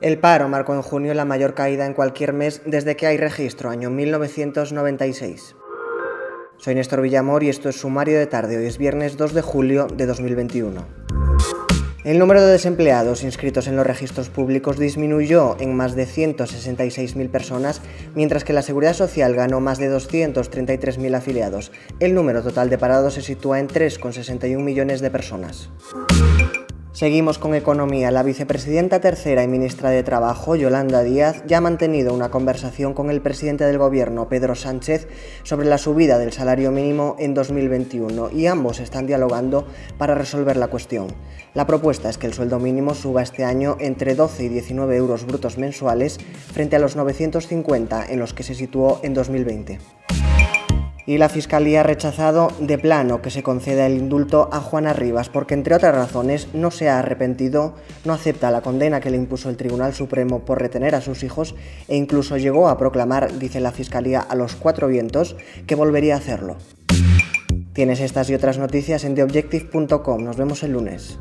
El paro marcó en junio la mayor caída en cualquier mes desde que hay registro, año 1996. Soy Néstor Villamor y esto es Sumario de Tarde. Hoy es viernes 2 de julio de 2021. El número de desempleados inscritos en los registros públicos disminuyó en más de 166.000 personas, mientras que la Seguridad Social ganó más de 233.000 afiliados. El número total de parados se sitúa en 3,61 millones de personas. Seguimos con economía. La vicepresidenta tercera y ministra de Trabajo, Yolanda Díaz, ya ha mantenido una conversación con el presidente del gobierno, Pedro Sánchez, sobre la subida del salario mínimo en 2021 y ambos están dialogando para resolver la cuestión. La propuesta es que el sueldo mínimo suba este año entre 12 y 19 euros brutos mensuales frente a los 950 en los que se situó en 2020 y la Fiscalía ha rechazado de plano que se conceda el indulto a Juana Rivas porque, entre otras razones, no se ha arrepentido, no acepta la condena que le impuso el Tribunal Supremo por retener a sus hijos e incluso llegó a proclamar, dice la Fiscalía, a los cuatro vientos que volvería a hacerlo. Tienes estas y otras noticias en theobjective.com. Nos vemos el lunes.